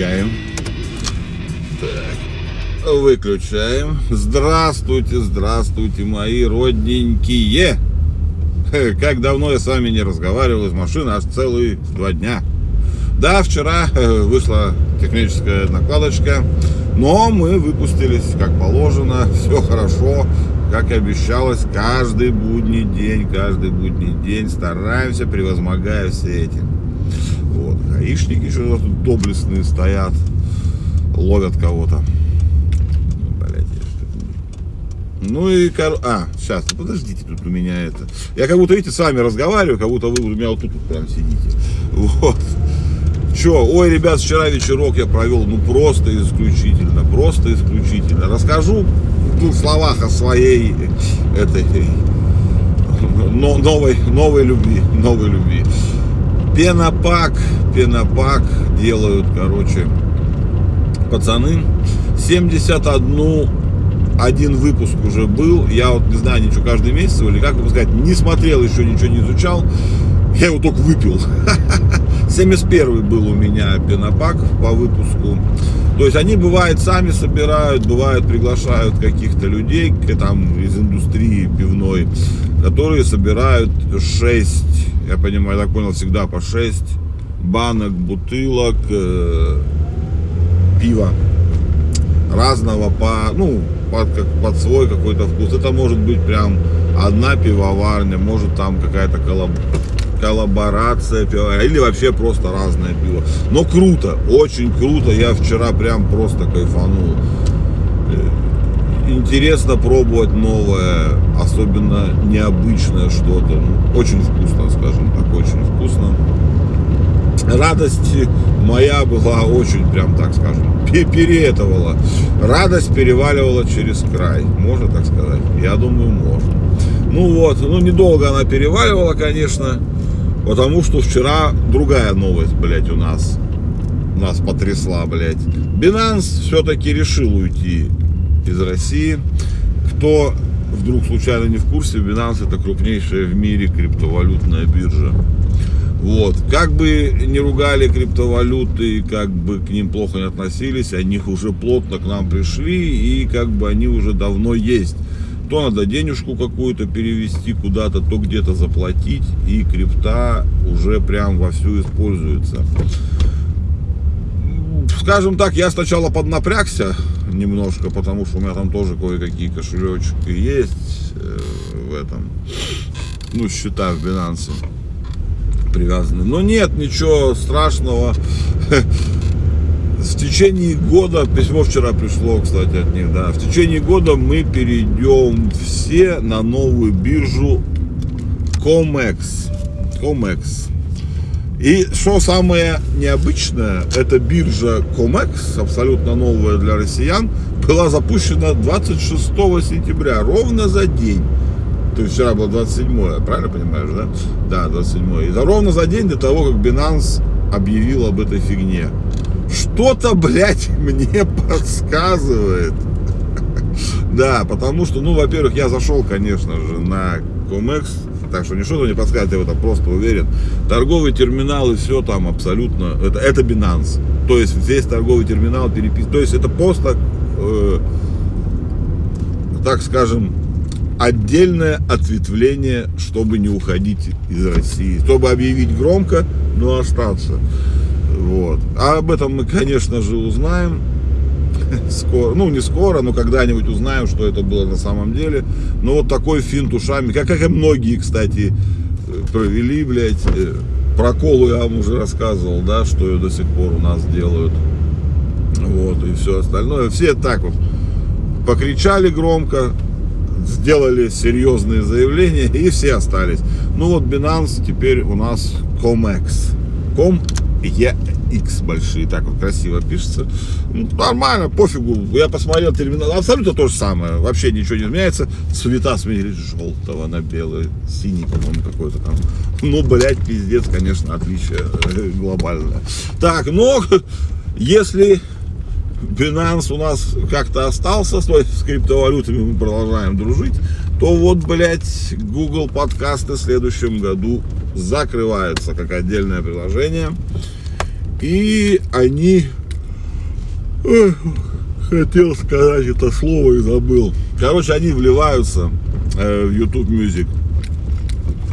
Выключаем. Так. Выключаем. Здравствуйте, здравствуйте, мои родненькие. Как давно я с вами не разговаривал из машины, аж целые два дня. Да, вчера э, вышла техническая накладочка, но мы выпустились как положено, все хорошо, как и обещалось, каждый будний день, каждый будний день стараемся, превозмогая все эти. Вот, гаишники еще тут доблестные стоят, ловят кого-то. Ну и, кор... а, сейчас, подождите, тут у меня это. Я как будто, видите, с вами разговариваю, как будто вы у меня вот тут вот прям сидите. Вот. Че, ой, ребят, вчера вечерок я провел, ну просто исключительно, просто исключительно. Расскажу в словах о своей этой но, новой, новой любви, новой любви. Пенопак, пенопак делают, короче, пацаны. 71 один выпуск уже был. Я вот не знаю, ничего каждый месяц или как сказать, не смотрел еще, ничего не изучал. Я его только выпил. 71 был у меня пенопак по выпуску. То есть они бывают сами собирают, бывают приглашают каких-то людей там из индустрии пивной, которые собирают 6, я понимаю, я так понял, всегда по 6 банок, бутылок э, пива разного по, ну, под, как, под свой какой-то вкус. Это может быть прям одна пивоварня, может там какая-то коллаб коллаборация пива, или вообще просто разное пиво. Но круто, очень круто. Я вчера прям просто кайфанул. Э, интересно пробовать новое, особенно необычное что-то. Ну, очень вкусно, скажем так, очень вкусно. Радость моя была очень, прям так скажем, переэтовала. Радость переваливала через край, можно так сказать? Я думаю, можно. Ну вот, ну недолго она переваливала, конечно, потому что вчера другая новость, блядь, у нас нас потрясла, блядь. Binance все-таки решил уйти из России. Кто вдруг случайно не в курсе, Binance это крупнейшая в мире криптовалютная биржа. Вот. Как бы не ругали криптовалюты, как бы к ним плохо не относились, они уже плотно к нам пришли и как бы они уже давно есть. То надо денежку какую-то перевести куда-то, то где-то заплатить, и крипта уже прям вовсю используется. Скажем так, я сначала поднапрягся немножко, потому что у меня там тоже кое-какие кошелечки есть э, в этом, ну, счета в Binance привязаны. Но нет ничего страшного. В течение года, письмо вчера пришло, кстати, от них, да, в течение года мы перейдем все на новую биржу Comex. Comex. И что самое необычное, эта биржа Comex, абсолютно новая для россиян, была запущена 26 сентября, ровно за день то есть вчера было 27 правильно понимаешь, да? Да, 27 И ровно за день до того, как Binance объявил об этой фигне. Что-то, блядь, мне подсказывает. Да, потому что, ну, во-первых, я зашел, конечно же, на Comex, так что ничто не подсказывает, я в этом просто уверен. Торговый терминал и все там абсолютно, это, это Binance. То есть весь торговый терминал перепис, то есть это просто, э, так скажем, отдельное ответвление, чтобы не уходить из России, чтобы объявить громко, но остаться. Вот. А об этом мы, конечно же, узнаем скоро, ну не скоро, но когда-нибудь узнаем, что это было на самом деле. Но вот такой финт ушами, как, как и многие, кстати, провели, блядь, э, про колу я вам уже рассказывал, да, что ее до сих пор у нас делают. Вот, и все остальное. Все так вот покричали громко, сделали серьезные заявления и все остались. Ну вот Binance теперь у нас ComEx. Com X большие, так вот красиво пишется. Ну, нормально, пофигу. Я посмотрел терминал, абсолютно то же самое. Вообще ничего не изменяется. Цвета сменились желтого на белый, синий, по-моему, какой-то там. Ну, блядь, пиздец, конечно, отличие э, глобальное. Так, но если Binance у нас как-то остался, с криптовалютами мы продолжаем дружить, то вот, блядь, Google подкасты в следующем году закрываются как отдельное приложение. И они хотел сказать это слово и забыл. Короче, они вливаются э, в YouTube Music.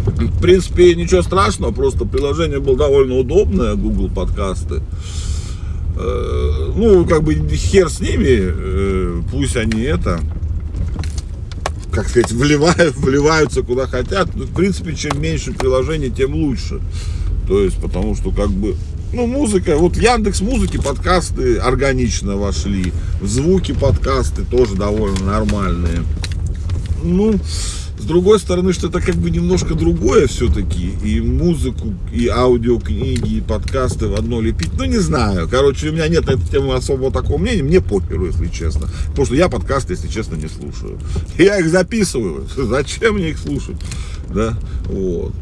В принципе, ничего страшного, просто приложение было довольно удобное, Google подкасты. Э, ну, как бы хер с ними, э, пусть они это, как сказать, вливают, вливаются куда хотят. Ну, в принципе, чем меньше приложений, тем лучше. То есть, потому что как бы ну, музыка, вот Яндекс музыки подкасты органично вошли, звуки подкасты тоже довольно нормальные. Ну, с другой стороны, что это как бы немножко другое все-таки, и музыку, и аудиокниги, и подкасты в одно лепить, ну, не знаю. Короче, у меня нет на эту тему особого такого мнения, мне похеру, если честно. Потому что я подкасты, если честно, не слушаю. Я их записываю, зачем мне их слушать, да, вот.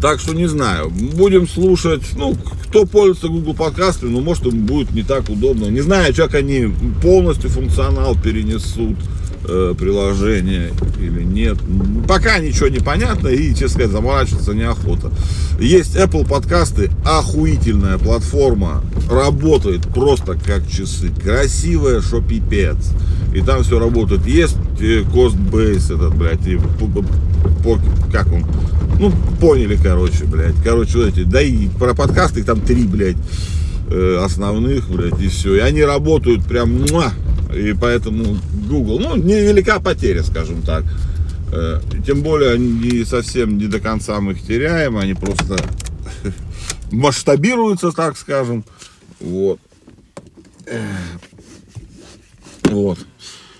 Так что не знаю. Будем слушать. Ну, кто пользуется Google подкастами, ну, может, им будет не так удобно. Не знаю, как они полностью функционал перенесут э, приложение или нет. Пока ничего не понятно и, честно сказать, заморачиваться неохота. Есть Apple подкасты, охуительная платформа, работает просто как часы, красивая, что пипец. И там все работает. Есть э, Costbase этот, блядь, и, как он, ну, поняли, короче, блядь. Короче, вот эти, да и про подкасты, их там три, блядь, э, основных, блядь, и все. И они работают прям, муа, и поэтому Google, ну, невелика потеря, скажем так. Э, тем более, они совсем не до конца мы их теряем, они просто масштабируются, так скажем. Вот. Вот.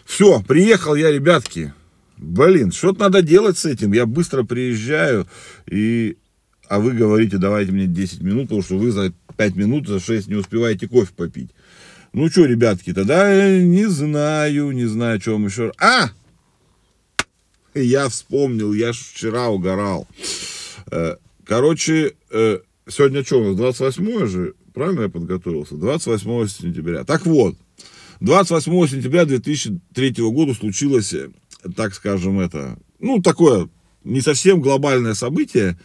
Все, приехал я, ребятки. Блин, что-то надо делать с этим. Я быстро приезжаю, и... а вы говорите, давайте мне 10 минут, потому что вы за 5 минут, за 6 не успеваете кофе попить. Ну что, ребятки, тогда не знаю, не знаю, что вам еще... А! Я вспомнил, я ж вчера угорал. Э, короче, э, сегодня что у нас, 28 же? Правильно я подготовился? 28 сентября. Так вот, 28 сентября 2003 года случилось так скажем, это, ну, такое не совсем глобальное событие.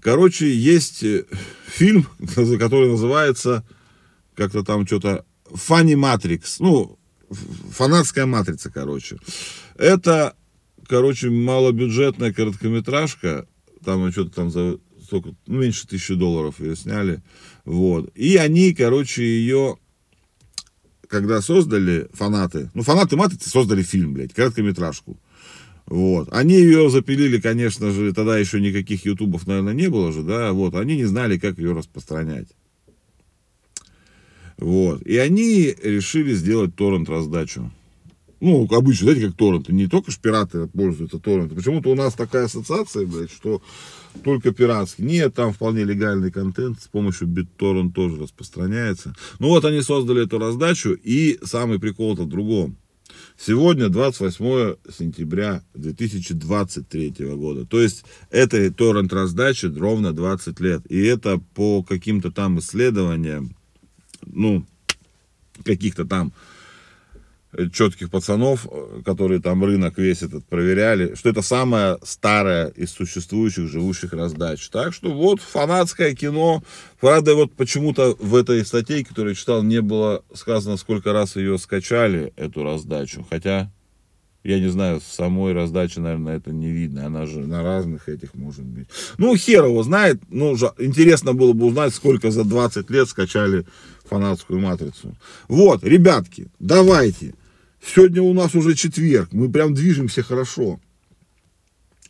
Короче, есть э, фильм, который называется как-то там что-то Funny Matrix, ну, фанатская матрица, короче. Это, короче, малобюджетная короткометражка, там что-то там за столько, ну, меньше тысячи долларов ее сняли, вот. И они, короче, ее когда создали фанаты, ну, фанаты Матрицы создали фильм, блядь, короткометражку. Вот. Они ее запилили, конечно же, тогда еще никаких ютубов, наверное, не было же, да, вот. Они не знали, как ее распространять. Вот. И они решили сделать торрент-раздачу. Ну, обычно, знаете, как торренты. Не только ж пираты пользуются торрентом. Почему-то у нас такая ассоциация, блядь, что только пиратский. Нет, там вполне легальный контент с помощью BitTorrent тоже распространяется. Ну вот они создали эту раздачу, и самый прикол-то в другом. Сегодня 28 сентября 2023 года. То есть этой торрент раздачи ровно 20 лет. И это по каким-то там исследованиям, ну, каких-то там четких пацанов, э, которые там рынок весь этот проверяли, что это самая старая из существующих живущих раздач. Так что вот фанатское кино. Правда, вот почему-то в этой статье, которую я читал, не было сказано, сколько раз ее скачали, эту раздачу. Хотя, я не знаю, в самой раздаче, наверное, это не видно. Она же на разных этих может быть. Ну, хер его знает. Ну, интересно было бы узнать, сколько за 20 лет скачали фанатскую матрицу. Вот, ребятки, давайте. Сегодня у нас уже четверг, мы прям движемся хорошо.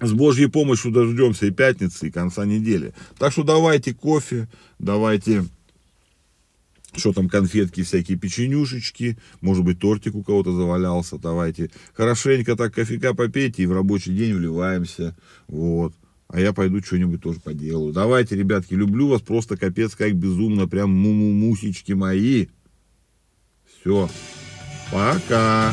С Божьей помощью дождемся и пятницы, и конца недели. Так что давайте кофе, давайте, что там, конфетки, всякие печенюшечки, может быть, тортик у кого-то завалялся, давайте. Хорошенько так кофейка попейте и в рабочий день вливаемся, вот. А я пойду что-нибудь тоже поделаю. Давайте, ребятки, люблю вас просто капец как безумно, прям му-му-мусечки мои. Все. Пока.